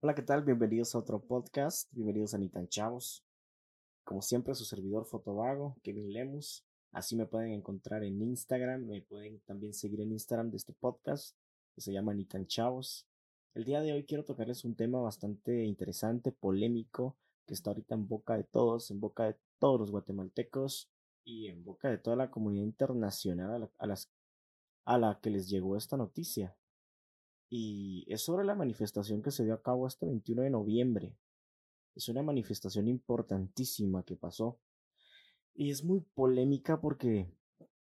Hola, ¿qué tal? Bienvenidos a otro podcast, bienvenidos a Ni tan Chavos. Como siempre, su servidor Fotovago, Kevin Lemus. Así me pueden encontrar en Instagram, me pueden también seguir en Instagram de este podcast, que se llama Ni tan Chavos. El día de hoy quiero tocarles un tema bastante interesante, polémico, que está ahorita en boca de todos, en boca de todos los guatemaltecos y en boca de toda la comunidad internacional a la que les llegó esta noticia y es sobre la manifestación que se dio a cabo este 21 de noviembre. Es una manifestación importantísima que pasó. Y es muy polémica porque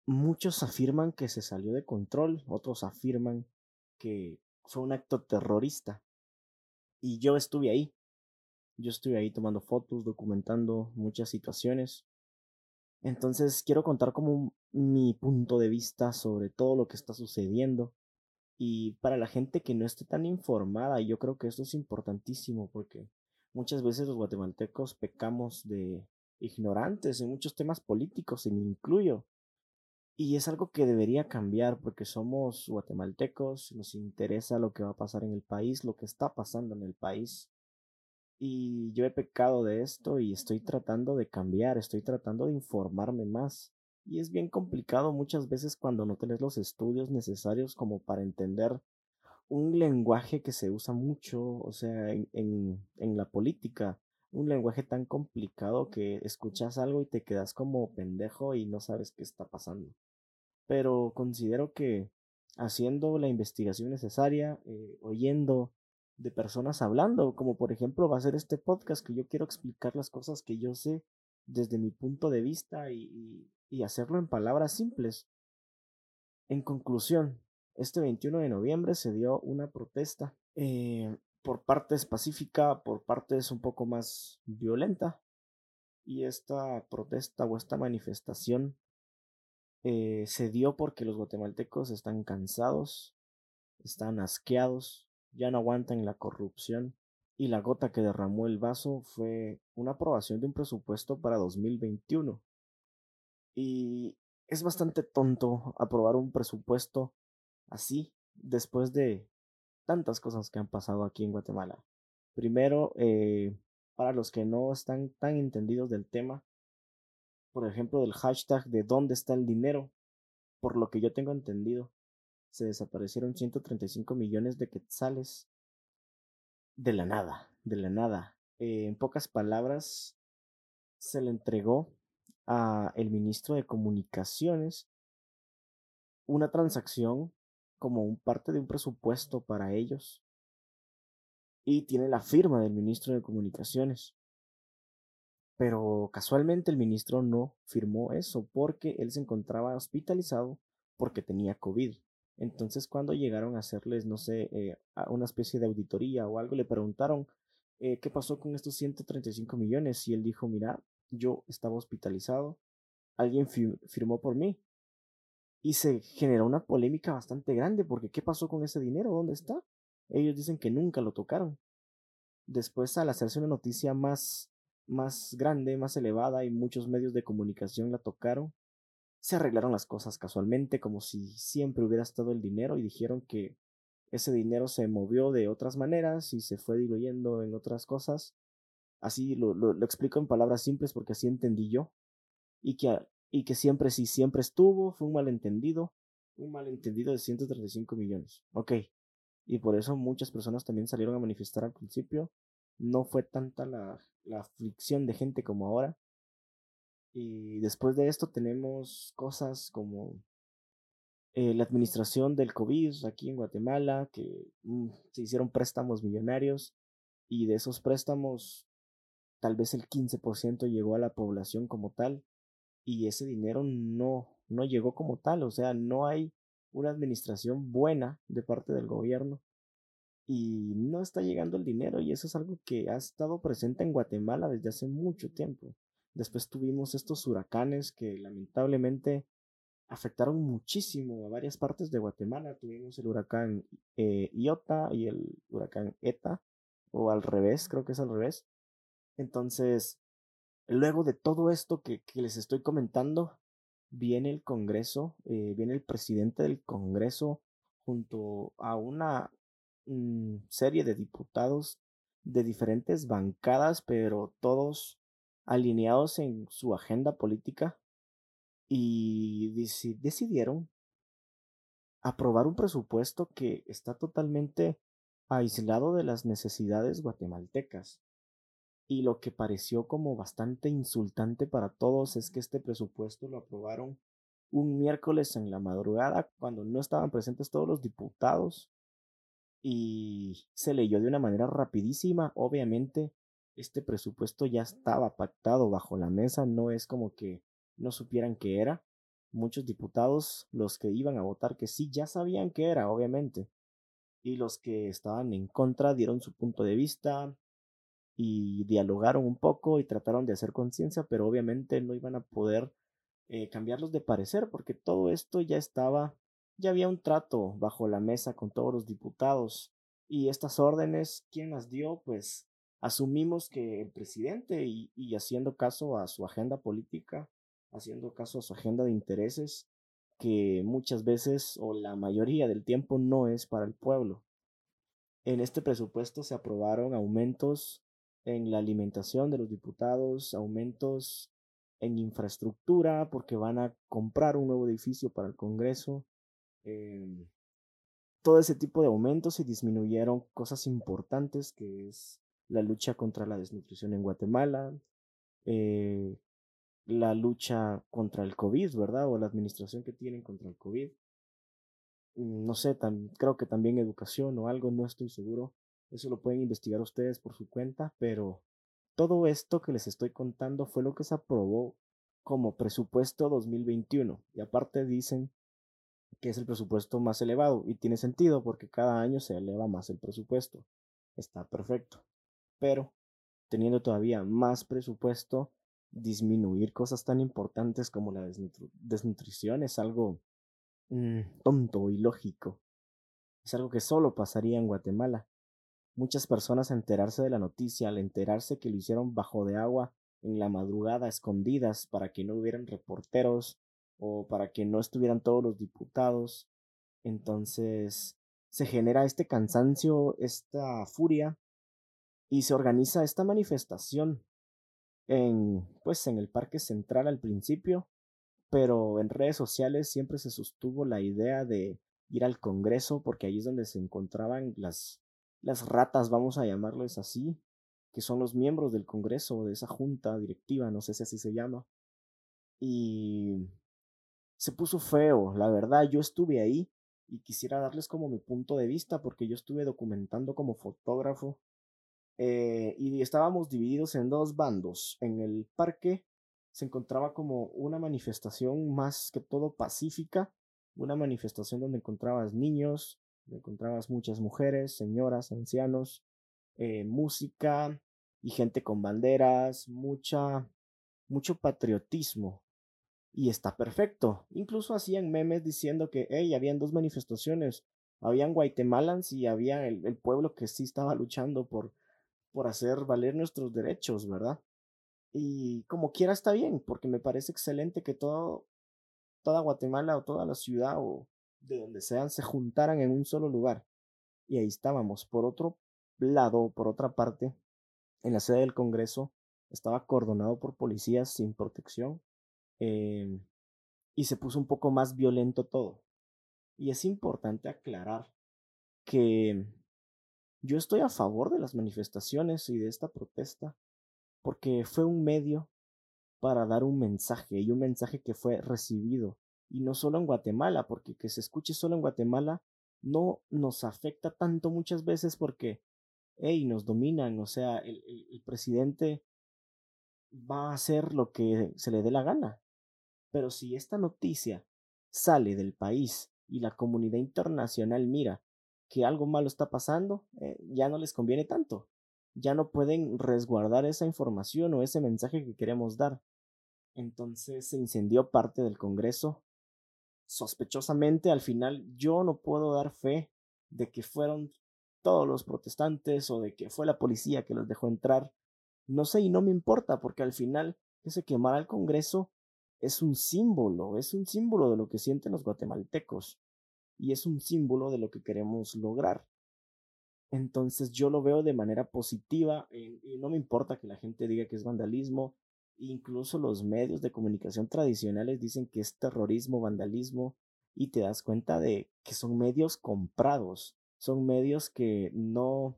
muchos afirman que se salió de control, otros afirman que fue un acto terrorista. Y yo estuve ahí. Yo estuve ahí tomando fotos, documentando muchas situaciones. Entonces quiero contar como mi punto de vista sobre todo lo que está sucediendo y para la gente que no esté tan informada, yo creo que esto es importantísimo porque muchas veces los guatemaltecos pecamos de ignorantes en muchos temas políticos, y me incluyo. Y es algo que debería cambiar porque somos guatemaltecos, nos interesa lo que va a pasar en el país, lo que está pasando en el país. Y yo he pecado de esto y estoy tratando de cambiar, estoy tratando de informarme más. Y es bien complicado muchas veces cuando no tenés los estudios necesarios como para entender un lenguaje que se usa mucho, o sea, en, en, la política, un lenguaje tan complicado que escuchas algo y te quedas como pendejo y no sabes qué está pasando. Pero considero que haciendo la investigación necesaria, eh, oyendo de personas hablando, como por ejemplo va a ser este podcast que yo quiero explicar las cosas que yo sé desde mi punto de vista y, y hacerlo en palabras simples. En conclusión, este 21 de noviembre se dio una protesta eh, por partes pacífica, por partes un poco más violenta. Y esta protesta o esta manifestación eh, se dio porque los guatemaltecos están cansados, están asqueados, ya no aguantan la corrupción. Y la gota que derramó el vaso fue una aprobación de un presupuesto para 2021 y es bastante tonto aprobar un presupuesto así después de tantas cosas que han pasado aquí en Guatemala. Primero, eh, para los que no están tan entendidos del tema, por ejemplo, del hashtag de dónde está el dinero, por lo que yo tengo entendido, se desaparecieron 135 millones de quetzales de la nada, de la nada. Eh, en pocas palabras, se le entregó a el ministro de Comunicaciones una transacción como un parte de un presupuesto para ellos y tiene la firma del ministro de Comunicaciones. Pero casualmente el ministro no firmó eso porque él se encontraba hospitalizado porque tenía COVID. Entonces cuando llegaron a hacerles, no sé, eh, una especie de auditoría o algo, le preguntaron eh, qué pasó con estos 135 millones y él dijo, mira, yo estaba hospitalizado, alguien firmó por mí. Y se generó una polémica bastante grande porque ¿qué pasó con ese dinero? ¿Dónde está? Ellos dicen que nunca lo tocaron. Después, al hacerse una noticia más, más grande, más elevada y muchos medios de comunicación la tocaron, se arreglaron las cosas casualmente como si siempre hubiera estado el dinero y dijeron que ese dinero se movió de otras maneras y se fue diluyendo en otras cosas Así lo, lo, explico en palabras simples porque así entendí yo. Y que, y que siempre, sí, siempre estuvo, fue un malentendido. Un malentendido de 135 millones. Ok. Y por eso muchas personas también salieron a manifestar al principio. No fue tanta la, la aflicción de gente como ahora. Y después de esto tenemos cosas como eh, la administración del COVID aquí en Guatemala, que mm, se hicieron préstamos millonarios y de esos préstamos tal vez el 15% llegó a la población como tal y ese dinero no, no llegó como tal, o sea, no hay una administración buena de parte del gobierno y no está llegando el dinero y eso es algo que ha estado presente en Guatemala desde hace mucho tiempo. Después tuvimos estos huracanes que lamentablemente afectaron muchísimo a varias partes de Guatemala. Tuvimos el huracán eh, Iota y el huracán Eta, o al revés, creo que es al revés. Entonces, luego de todo esto que, les estoy comentando, viene el Congreso, eh, viene el presidente del Congreso junto a una mm, serie de diputados de diferentes bancadas, pero todos alineados en su agenda política y decidieron aprobar un presupuesto que está totalmente aislado de las necesidades guatemaltecas. Y lo que pareció como bastante insultante para todos es que este presupuesto lo aprobaron un miércoles en la madrugada cuando no estaban presentes todos los diputados y se leyó de una manera rapidísima. Obviamente este presupuesto ya estaba pactado bajo la mesa, no es como que no supieran qué era. Muchos diputados, los que iban a votar que sí, ya sabían qué era, obviamente. Y los que estaban en contra dieron su punto de vista y dialogaron un poco y trataron de hacer conciencia, pero obviamente no iban a poder eh, cambiarlos de parecer porque todo esto ya estaba, ya había un trato bajo la mesa con todos los diputados y estas órdenes, ¿quién las dio? Pues asumimos que el presidente y, y haciendo caso a su agenda política haciendo caso a su agenda de intereses que muchas veces o la mayoría del tiempo no es para el pueblo. En este presupuesto se aprobaron aumentos en la alimentación de los diputados, aumentos en infraestructura porque van a comprar un nuevo edificio para el Congreso. Em, todo ese tipo de aumentos y disminuyeron cosas importantes que es la lucha contra la desnutrición en Guatemala, eh, la lucha contra el COVID, ¿verdad? O la administración que tienen contra el COVID. Mm, no sé, creo que también educación o algo, no estoy seguro. Eso lo pueden investigar ustedes por su cuenta, pero todo esto que les estoy contando fue lo que se aprobó como presupuesto 2021. Y aparte dicen que es el presupuesto más elevado y tiene sentido porque cada año se eleva más el presupuesto. Está perfecto. Pero teniendo todavía más presupuesto, disminuir cosas tan importantes como la desnutrición es algo mm, tonto y lógico. Es algo que solo pasaría en Guatemala. Muchas personas enterarse de la noticia, al enterarse que lo hicieron bajo de agua, en la madrugada, escondidas, para que no hubieran reporteros o para que no estuvieran todos los diputados. Entonces se genera este cansancio, esta furia, y se organiza esta manifestación en, pues, en el Parque Central al principio, pero en redes sociales siempre se sostuvo la idea de ir al Congreso porque ahí es donde se encontraban las, las ratas, vamos a llamarles así, que son los miembros del Congreso, de esa junta directiva, no sé si así se llama. Y se puso feo, la verdad, yo estuve ahí y quisiera darles como mi punto de vista porque yo estuve documentando como fotógrafo eh, y estábamos divididos en dos bandos. En el parque se encontraba como una manifestación más que todo pacífica, una manifestación donde encontrabas niños, encontrabas muchas mujeres, señoras, ancianos, eh, música y gente con banderas, mucha, mucho patriotismo. Y está perfecto. Incluso hacían memes diciendo que, hey, habían dos manifestaciones. Habían guatemalans y había el pueblo que sí estaba luchando por por hacer valer nuestros derechos, ¿verdad? Y como quiera está bien, porque me parece excelente que todo, toda Guatemala o toda la ciudad o de donde sean se juntaran en un solo lugar. Y ahí estábamos. Por otro lado, por otra parte, en la sede del Congreso estaba acordonado por policías sin protección em, y se puso un poco más violento todo. Y es importante aclarar que yo estoy a favor de las manifestaciones y de esta protesta porque fue un medio para dar un mensaje y un mensaje que fue recibido y no solo en Guatemala, porque que se escuche solo en Guatemala no nos afecta tanto muchas veces porque, hey, nos dominan, o sea, el, el presidente va a hacer lo que se le dé la gana. Pero si esta noticia sale del país y la comunidad internacional mira que algo malo está pasando, eh, ya no les conviene tanto. Ya no pueden resguardar esa información o ese mensaje que queremos dar. Entonces se incendió parte del Congreso. Sospechosamente, al final, yo no puedo dar fe de que fueron todos los protestantes o de que fue la policía que los dejó entrar. No sé y no me importa porque al final que se el Congreso es un símbolo, es un símbolo de lo que sienten los guatemaltecos y es un símbolo de lo que queremos lograr. Entonces yo lo veo de manera positiva y no me importa que la gente diga que es vandalismo. Incluso los medios de comunicación tradicionales dicen que es terrorismo, vandalismo y te das cuenta de que son medios comprados, son medios que no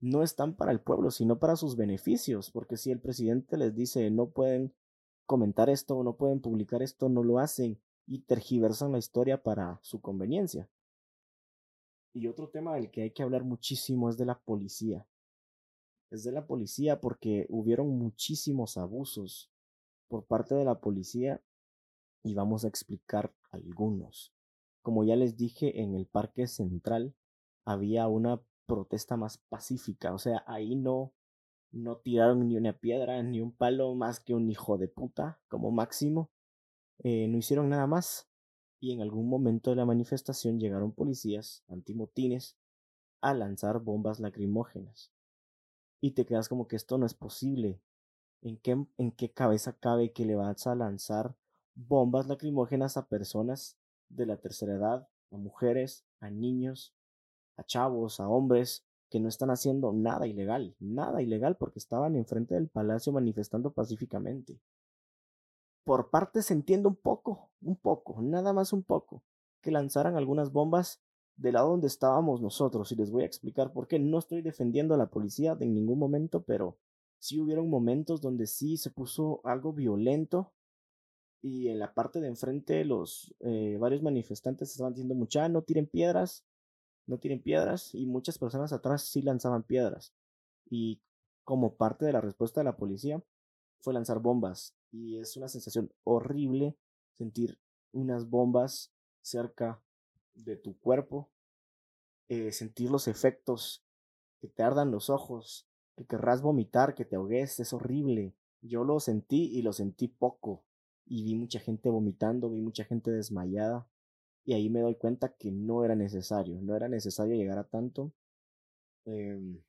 no están para el pueblo, sino para sus beneficios, porque si el presidente les dice no pueden comentar esto o no pueden publicar esto, no lo hacen y tergiversan la historia para su conveniencia. Y otro tema del que hay que hablar muchísimo es de la policía. Es de la policía porque hubieron muchísimos abusos por parte de la policía y vamos a explicar algunos. Como ya les dije, en el Parque Central había una protesta más pacífica, o sea, ahí no no tiraron ni una piedra ni un palo más que un hijo de puta como máximo. Eh, no hicieron nada más y en algún momento de la manifestación llegaron policías antimotines a lanzar bombas lacrimógenas. Y te quedas como que esto no es posible. ¿En qué, en qué cabeza cabe que le vas a lanzar bombas lacrimógenas a personas de la tercera edad, a mujeres, a niños, a chavos, a hombres que no están haciendo nada ilegal, nada ilegal porque estaban enfrente del palacio manifestando pacíficamente? por partes entiendo un poco, un poco, nada más un poco, que lanzaran algunas bombas del lado donde estábamos nosotros y les voy a explicar por qué. No estoy defendiendo a la policía en ningún momento, pero sí hubieron momentos donde sí se puso algo violento y en la parte de enfrente los eh, varios manifestantes estaban diciendo mucha no tiren piedras, no tiren piedras y muchas personas atrás sí lanzaban piedras. Y como parte de la respuesta de la policía fue lanzar bombas y es una sensación horrible sentir unas bombas cerca de tu cuerpo, eh, sentir los efectos, que te ardan los ojos, que querrás vomitar, que te ahogues, es horrible. Yo lo sentí y lo sentí poco y vi mucha gente vomitando, vi mucha gente desmayada y ahí me doy cuenta que no era necesario, no era necesario llegar a tanto. Em,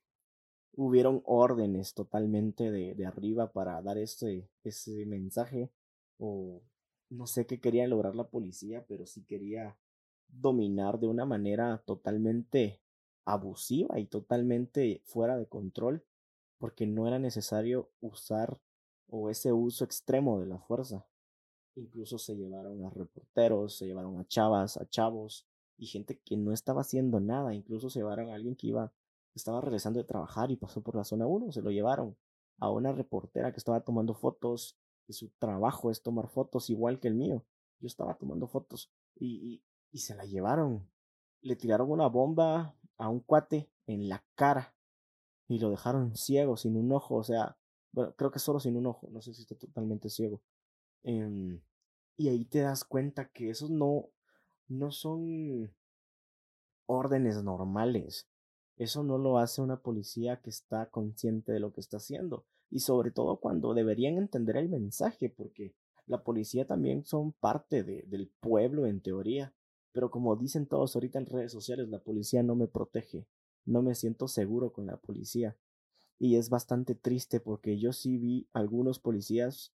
hubieron órdenes totalmente de, de arriba para dar este, ese mensaje o no sé qué quería lograr la policía, pero sí quería dominar de una manera totalmente abusiva y totalmente fuera de control, porque no era necesario usar o ese uso extremo de la fuerza. Incluso se llevaron a reporteros, se llevaron a chavas, a chavos y gente que no estaba haciendo nada, incluso se llevaron a alguien que iba estaba regresando de trabajar y pasó por la zona 1, se lo llevaron a una reportera que estaba tomando fotos, y su trabajo es tomar fotos igual que el mío. Yo estaba tomando fotos y, se la llevaron. Le tiraron una bomba a un cuate en la cara y lo dejaron ciego, sin un ojo, o sea, bueno, creo que solo sin un ojo, no sé si está totalmente ciego. Em, y ahí te das cuenta que esos no, no son órdenes normales. Eso no lo hace una policía que está consciente de lo que está haciendo. Y sobre todo cuando deberían entender el mensaje, porque la policía también son parte de, del pueblo en teoría. Pero como dicen todos ahorita en redes sociales, la policía no me protege. No me siento seguro con la policía. Y es bastante triste porque yo sí vi algunos policías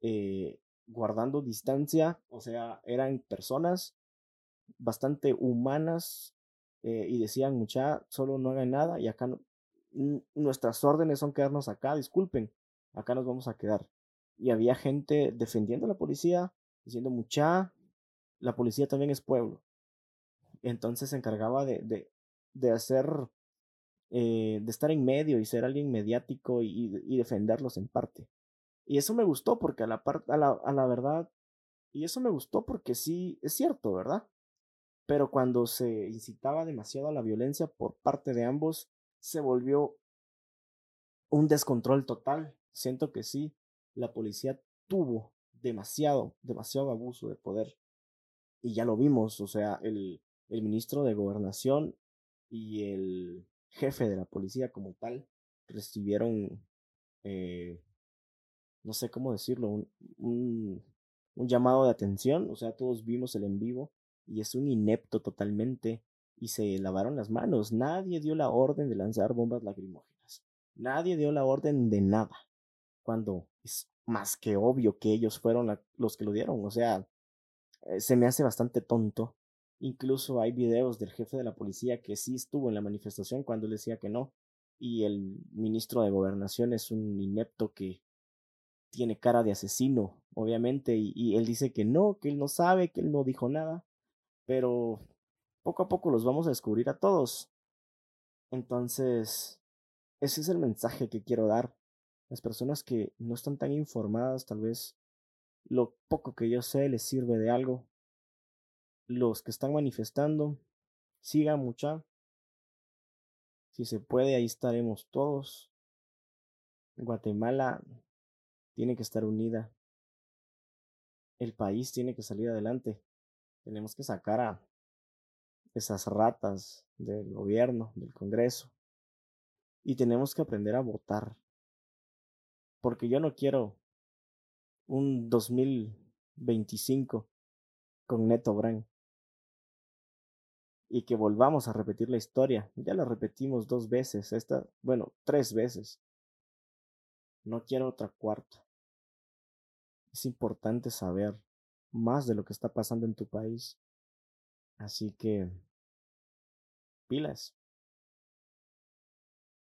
eh, guardando distancia. O sea, eran personas bastante humanas eh, y decían, mucha, solo no hagan nada y acá nuestras órdenes son quedarnos acá, disculpen, acá nos vamos a quedar. Y había gente defendiendo a la policía, diciendo, mucha, la policía también es pueblo. Entonces se encargaba de, de, de hacer, eh, de estar en medio y ser alguien mediático y, y, defenderlos en parte. Y eso me gustó porque a la, a la, a la verdad, y eso me gustó porque sí, es cierto, ¿verdad? pero cuando se incitaba demasiado a la violencia por parte de ambos, se volvió un descontrol total. Siento que sí, la policía tuvo demasiado, demasiado abuso de poder. Y ya lo vimos, o sea, el, el ministro de gobernación y el jefe de la policía como tal recibieron, eh, no sé cómo decirlo, un, un, un llamado de atención, o sea, todos vimos el en vivo y es un inepto totalmente y se lavaron las manos. Nadie dio la orden de lanzar bombas lacrimógenas. Nadie dio la orden de nada. Cuando es más que obvio que ellos fueron los que lo dieron. O sea, eh, se me hace bastante tonto Incluso hay videos del jefe de la policía que sí estuvo en la manifestación cuando él decía que no. Y el ministro de gobernación es un inepto que tiene cara de asesino, obviamente, y, y él dice que no, que él no sabe, que él no dijo nada. Pero poco a poco los vamos a descubrir a todos. Entonces, ese es el mensaje que quiero dar. Las personas que no están tan informadas, tal vez lo poco que yo sé les sirve de algo. Los que están manifestando, sigan mucha. Si se puede, ahí estaremos todos. Guatemala tiene que estar unida. El país tiene que salir adelante. Tenemos que sacar a esas ratas del gobierno, del Congreso. Y tenemos que aprender a votar. Porque yo no quiero un 2025 con Neto Brand. Y que volvamos a repetir la historia. Ya la repetimos dos veces, esta, bueno, tres veces. No quiero otra cuarta. Es importante saber más de lo que está pasando en tu país. Así que, pilas.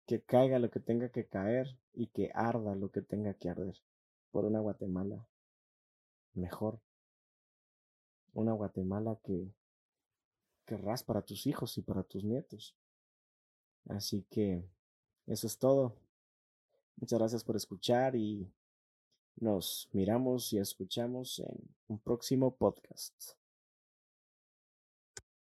Que caiga lo que tenga que caer y que arda lo que tenga que arder por una Guatemala mejor. Una Guatemala que querrás para tus hijos y para tus nietos. Así que eso es todo. Muchas gracias por escuchar y nos miramos y escuchamos en un próximo podcast.